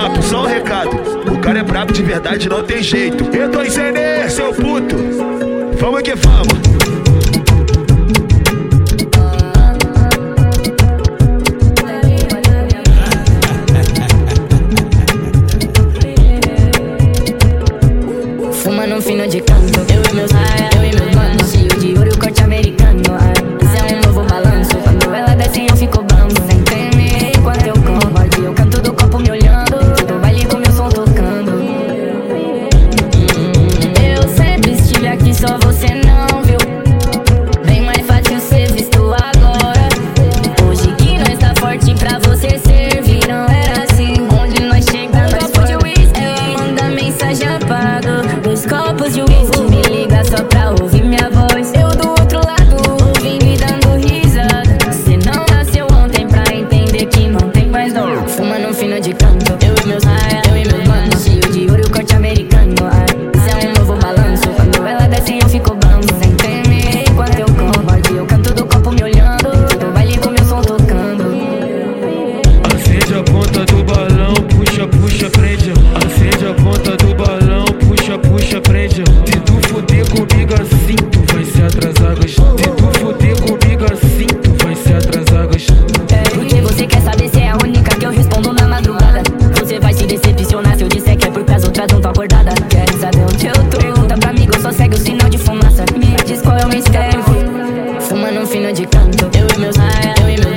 papo, só um recado. O cara é brabo de verdade, não tem jeito. Eu tô em seu puto. Vamos que vamos. Fuma no fino de canto, eu e meus raia, eu e meus manos, cheio de ouro. só pra ouvir minha voz. Eu do outro lado, ouvi me dando risada. Cê não nasceu ontem pra entender que não tem mais dor. Fuma no fino de canto. Eu magic tanto. Eu e meus, eu e meus